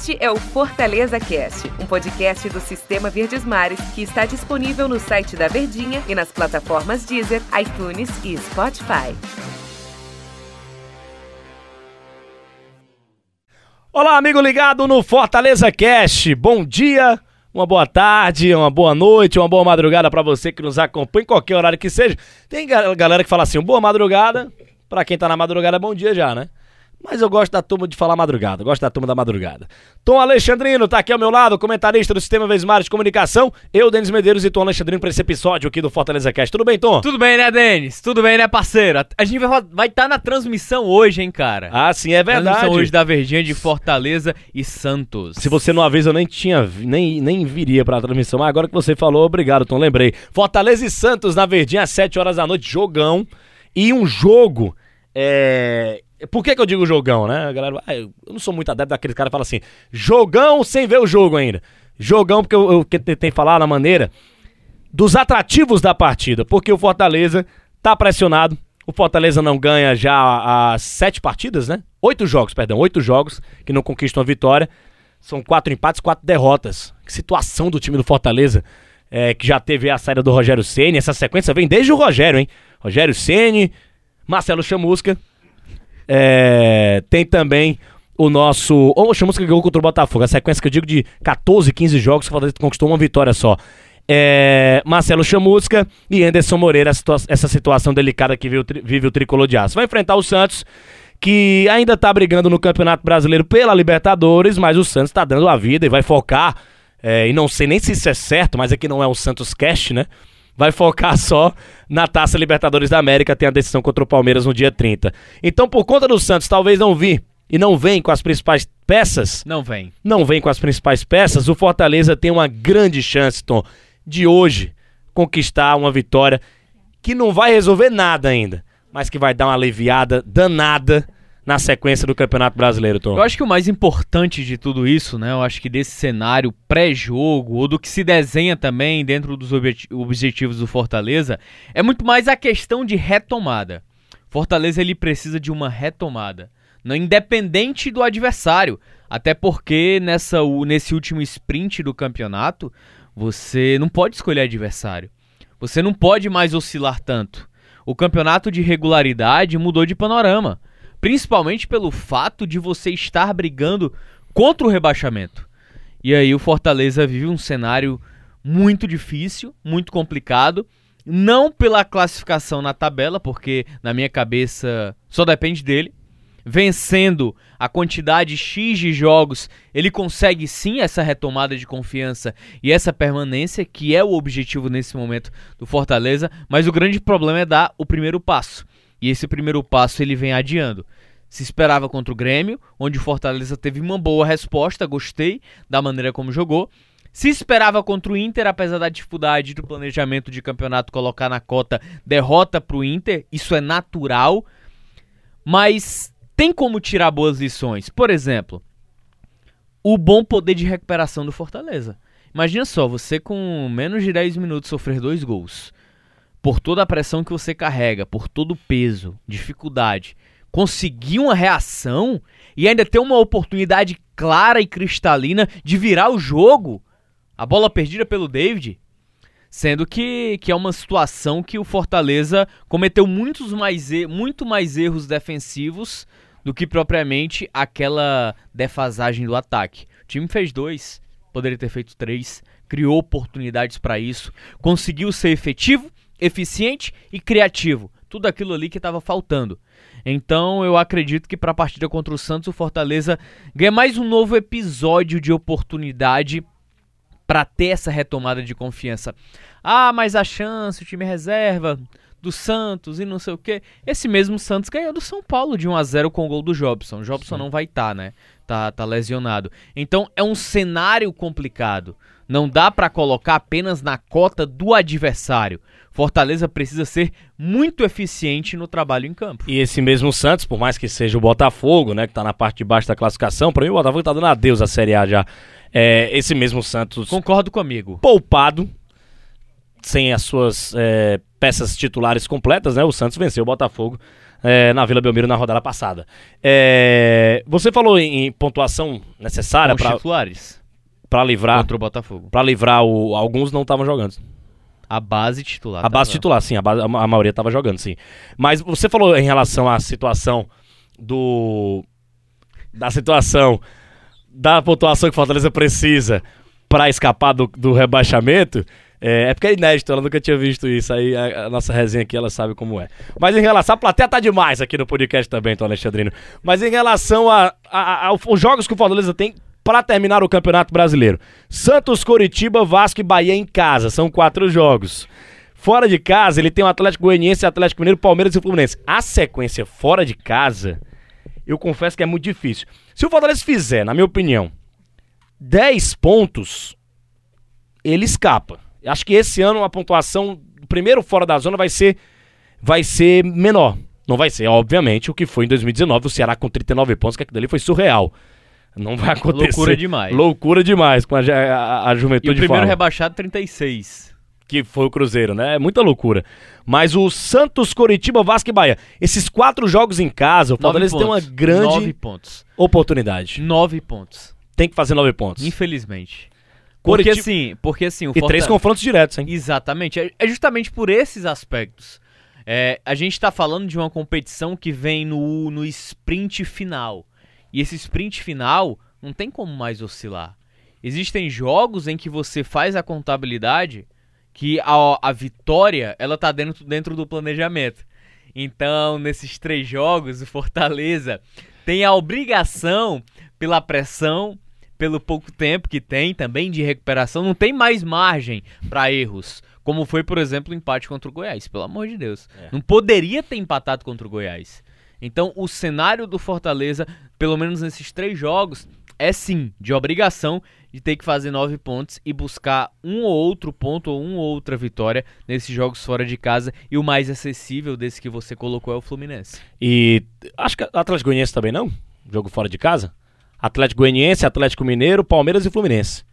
Este é o Fortaleza Cast, um podcast do Sistema Verdes Mares que está disponível no site da Verdinha e nas plataformas Deezer, iTunes e Spotify. Olá, amigo ligado no Fortaleza Cast. Bom dia, uma boa tarde, uma boa noite, uma boa madrugada para você que nos acompanha em qualquer horário que seja. Tem galera que fala assim, boa madrugada, para quem tá na madrugada, bom dia já, né? Mas eu gosto da turma de falar madrugada, gosto da turma da madrugada. Tom Alexandrino tá aqui ao meu lado, comentarista do Sistema Vesmar de Comunicação. Eu, Denis Medeiros e Tom Alexandrino para esse episódio aqui do Fortaleza Cast. Tudo bem, Tom? Tudo bem, né, Denis? Tudo bem, né, parceiro? A gente vai estar tá na transmissão hoje, hein, cara? Ah, sim, é verdade. Transmissão hoje da Verdinha de Fortaleza e Santos. Se você não avisa, eu nem tinha, nem, nem viria pra transmissão. Mas agora que você falou, obrigado, Tom, lembrei. Fortaleza e Santos na Verdinha às 7 horas da noite, jogão. E um jogo é, por que, que eu digo jogão, né? A galera, ah, eu não sou muito adepto daqueles caras que falam assim, jogão sem ver o jogo ainda. Jogão, porque eu, eu tentei falar na maneira dos atrativos da partida, porque o Fortaleza tá pressionado. O Fortaleza não ganha já as sete partidas, né? Oito jogos, perdão, oito jogos que não conquistam a vitória. São quatro empates, quatro derrotas. Que situação do time do Fortaleza, é, que já teve a saída do Rogério Ceni. Essa sequência vem desde o Rogério, hein? Rogério Ceni, Marcelo Chamusca é, tem também o nosso. Ou chamamos que ganhou contra o Botafogo. A sequência que eu digo de 14, 15 jogos que o Fortaleza conquistou uma vitória só. É, Marcelo Chamusca e Anderson Moreira, essa situação delicada que vive o, vive o tricolor de aço. Vai enfrentar o Santos, que ainda tá brigando no Campeonato Brasileiro pela Libertadores, mas o Santos tá dando a vida e vai focar. É, e não sei nem se isso é certo, mas aqui não é o Santos Cash, né? Vai focar só na Taça Libertadores da América, tem a decisão contra o Palmeiras no dia 30. Então, por conta do Santos talvez não vir e não vem com as principais peças. Não vem. Não vem com as principais peças. O Fortaleza tem uma grande chance, Tom, de hoje conquistar uma vitória que não vai resolver nada ainda, mas que vai dar uma aliviada danada na sequência do Campeonato Brasileiro, Tom? Eu acho que o mais importante de tudo isso, né? Eu acho que desse cenário pré-jogo, ou do que se desenha também dentro dos objetivos do Fortaleza, é muito mais a questão de retomada. Fortaleza ele precisa de uma retomada, não independente do adversário, até porque nessa nesse último sprint do campeonato, você não pode escolher adversário. Você não pode mais oscilar tanto. O campeonato de regularidade mudou de panorama principalmente pelo fato de você estar brigando contra o rebaixamento. E aí o Fortaleza vive um cenário muito difícil, muito complicado, não pela classificação na tabela, porque na minha cabeça só depende dele. Vencendo a quantidade X de jogos, ele consegue sim essa retomada de confiança e essa permanência, que é o objetivo nesse momento do Fortaleza, mas o grande problema é dar o primeiro passo. E esse primeiro passo ele vem adiando. Se esperava contra o Grêmio, onde o Fortaleza teve uma boa resposta, gostei da maneira como jogou. Se esperava contra o Inter, apesar da dificuldade do planejamento de campeonato colocar na cota derrota para o Inter, isso é natural. Mas tem como tirar boas lições. Por exemplo, o bom poder de recuperação do Fortaleza. Imagina só, você com menos de 10 minutos sofrer dois gols por toda a pressão que você carrega, por todo o peso, dificuldade, conseguir uma reação e ainda ter uma oportunidade clara e cristalina de virar o jogo, a bola perdida pelo David, sendo que, que é uma situação que o Fortaleza cometeu muitos mais, muito mais erros defensivos do que propriamente aquela defasagem do ataque. O time fez dois, poderia ter feito três, criou oportunidades para isso, conseguiu ser efetivo eficiente e criativo. Tudo aquilo ali que estava faltando. Então eu acredito que para a partida contra o Santos, o Fortaleza ganha mais um novo episódio de oportunidade para ter essa retomada de confiança. Ah, mas a chance, o time reserva do Santos e não sei o que. Esse mesmo Santos ganhou do São Paulo de 1 a 0 com o gol do Jobson. O Jobson Sim. não vai estar, tá, né? Tá, tá lesionado. Então é um cenário complicado. Não dá para colocar apenas na cota do adversário. Fortaleza precisa ser muito eficiente no trabalho em campo. E esse mesmo Santos, por mais que seja o Botafogo, né, que tá na parte de baixo da classificação, para mim o Botafogo tá dando adeus à Série A já. É, esse mesmo Santos. Concordo comigo. Poupado, sem as suas é, peças titulares completas, né? O Santos venceu o Botafogo é, na Vila Belmiro na rodada passada. É, você falou em, pontuação necessária para titulares para livrar contra o Botafogo. para livrar o alguns não estavam jogando. A base titular. A base tava. titular, sim, a, base- a a maioria estava jogando, sim. Mas você falou em relação à situação do da situação da pontuação que o Fortaleza precisa para escapar do, do rebaixamento. É, é porque é inédito, ela nunca tinha visto isso. Aí a, a nossa resenha aqui, ela sabe como é. Mas em relação. A plateia tá demais aqui no podcast também, Tom Alexandrino. Mas em relação a, a- a- aos jogos que o Fortaleza tem para terminar o Campeonato Brasileiro: Santos, Coritiba, Vasco e Bahia em casa. São quatro jogos. Fora de casa, ele tem o Atlético Goianiense, Atlético Mineiro, Palmeiras e Fluminense. A sequência fora de casa, eu confesso que é muito difícil. Se o Fortaleza fizer, na minha opinião, 10 pontos, ele escapa. Acho que esse ano a pontuação, primeiro fora da zona, vai ser, vai ser menor. Não vai ser, obviamente, o que foi em 2019, o Ceará com 39 pontos, que aquilo ali foi surreal. Não vai acontecer. Loucura demais. Loucura demais com a, a, a E juventude o primeiro fala rebaixado, 36. que foi o Cruzeiro, né? É muita loucura. Mas o Santos, Coritiba, Vasco e Bahia, esses quatro jogos em casa, o Fortaleza tem uma grande Nove pontos. oportunidade. Nove pontos. Tem que fazer nove pontos. Infelizmente. Porque Coritiba- assim, porque assim, o E três Fortaleza- confrontos diretos, hein? Exatamente. É, é justamente por esses aspectos. É, a gente está falando de uma competição que vem no, no sprint final. E esse sprint final não tem como mais oscilar. Existem jogos em que você faz a contabilidade que a, a vitória ela tá dentro, dentro do planejamento. Então, nesses três jogos, o Fortaleza tem a obrigação, pela pressão, pelo pouco tempo que tem também de recuperação, não tem mais margem para erros. Como foi, por exemplo, o empate contra o Goiás. Pelo amor de Deus. Não poderia ter empatado contra o Goiás. Então, o cenário do Fortaleza, pelo menos nesses três jogos, é sim de obrigação de ter que fazer nove pontos e buscar um ou outro ponto ou uma ou outra vitória nesses jogos fora de casa. E o mais acessível desse que você colocou é o Fluminense. E acho que Atlético Goianiense também não? Jogo fora de casa? Atlético Goianiense, Atlético Mineiro, Palmeiras e Fluminense.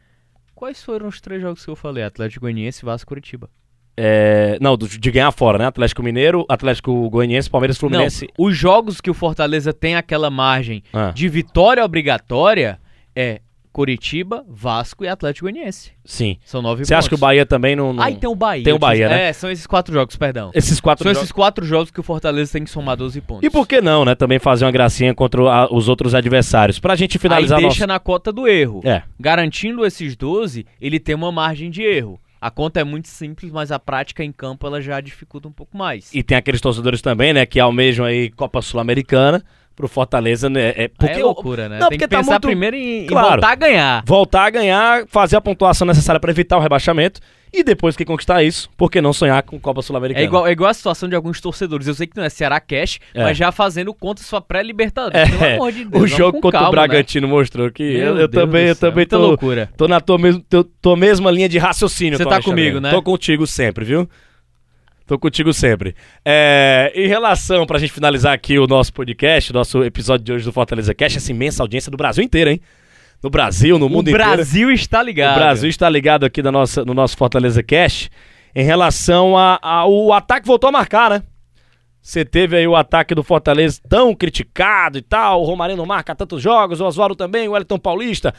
Quais foram os três jogos que eu falei? Atlético Goianiense, Vasco e Curitiba. É, não, de ganhar fora, né? Atlético Mineiro, Atlético Goianiense, Palmeiras Fluminense. Não, os jogos que o Fortaleza tem aquela margem Ah, de vitória obrigatória é Curitiba, Vasco e Atlético Goianiense. sim. São nove Você acha que o Bahia também não. não- Ah, tem o Bahia. Tem o Bahia, né? É, são esses quatro jogos, perdão. Esses quatro São jogos. esses quatro jogos que o Fortaleza tem que somar 12 pontos. E por que não, né? Também fazer uma gracinha contra a- os outros adversários. Pra gente finalizar Aí deixa nosso... na cota do erro. É. Garantindo esses 12, ele tem uma margem de erro. A conta é muito simples, mas a prática em campo ela já dificulta um pouco mais. E tem aqueles torcedores também, né? Que almejam aí Copa Sul-Americana pro Fortaleza, né? É, Aí porque é loucura, né? Não, tem porque que tá pensar muito- primeiro em, em Claro. voltar a ganhar. voltar a ganhar, fazer a pontuação necessária pra evitar o rebaixamento e depois que conquistar isso, por que não sonhar com Copa Sul-Americana? É igual, é igual a situação de alguns torcedores. Eu sei que não é Ceará Cash, É. mas já fazendo conta sua pré-libertadores. Pelo É, amor de Deus. o jogo contra calma, o Bragantino mostrou que Né? eu, eu também, eu também tô, loucura. tô na tua, mes- tô, tô mesma linha de raciocínio. Você tá Alexandre. comigo, né? Tô contigo sempre, viu? Tô contigo sempre. É, em relação, pra gente finalizar aqui o nosso podcast, nosso episódio de hoje do Fortaleza Cash, essa imensa audiência do Brasil inteiro, hein? No Brasil, no O mundo inteiro. Brasil está ligado. O Brasil está ligado aqui da nossa, no nosso Fortaleza Cash em relação a- ao ataque voltou a marcar, né? Você teve aí o ataque do Fortaleza tão criticado e tal, o Romarinho não marca tantos jogos, o Oswaldo também, o Wellington Paulista.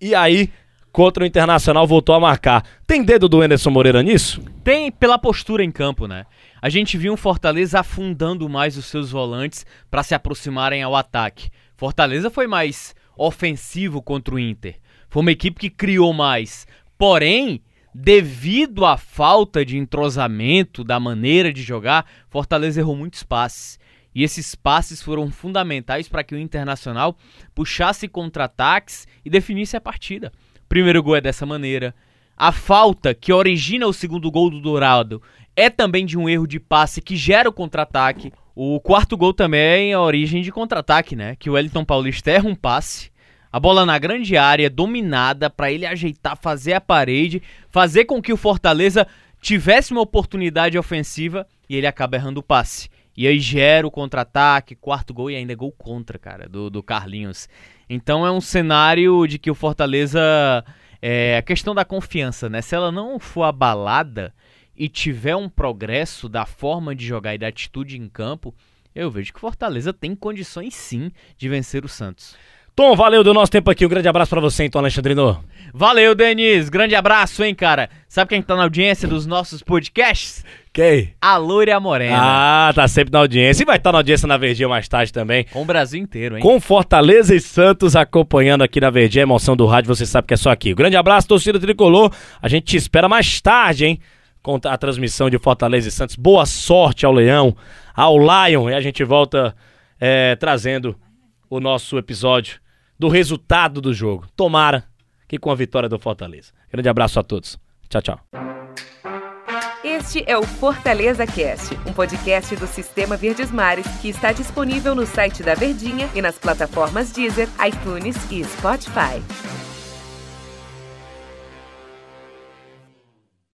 E aí, contra o Internacional, voltou a marcar. Tem dedo do Anderson Moreira nisso? Tem pela postura em campo, né? A gente viu um Fortaleza afundando mais os seus volantes para se aproximarem ao ataque. Fortaleza foi mais ofensivo contra o Inter. Foi uma equipe que criou mais. Porém, devido à falta de entrosamento da maneira de jogar, Fortaleza errou muitos passes. E esses passes foram fundamentais para que o Internacional puxasse contra-ataques e definisse a partida. O primeiro gol é dessa maneira. A falta que origina o segundo gol do Dourado é também de um erro de passe que gera o contra-ataque. O quarto gol também é a origem de contra-ataque, né? Que o Wellington Paulista erra um passe. A bola na grande área, dominada, para ele ajeitar, fazer a parede, fazer com que o Fortaleza tivesse uma oportunidade ofensiva e ele acaba errando o passe. E aí gera o contra-ataque, quarto gol e ainda é gol contra, cara, do, do Carlinhos. Então é um cenário de que o Fortaleza. É a questão da confiança, né? Se ela não for abalada e tiver um progresso da forma de jogar e da atitude em campo, eu vejo que Fortaleza tem condições sim de vencer o Santos. Tom, valeu do nosso tempo aqui. Um grande abraço para você, então, Alexandrino. Valeu, Denis. Grande abraço, hein, cara. Sabe quem tá na audiência dos nossos podcasts? Quem? A Loura Morena. Ah, tá sempre na audiência. E vai estar tá na audiência na Verdinha mais tarde também. Com o Brasil inteiro, hein? Com Fortaleza e Santos acompanhando aqui na Verdinha. A emoção do rádio, você sabe que é só aqui. Um grande abraço, torcida tricolor. A gente te espera mais tarde, hein? Com a transmissão de Fortaleza e Santos. Boa sorte ao Leão, ao Lion. E a gente volta é, trazendo o nosso episódio do resultado do jogo. Tomara que com a vitória do Fortaleza. Grande abraço a todos. Tchau, tchau. Este é o Fortaleza Cast, um podcast do Sistema Verdes Mares que está disponível no site da Verdinha e nas plataformas Deezer, iTunes e Spotify.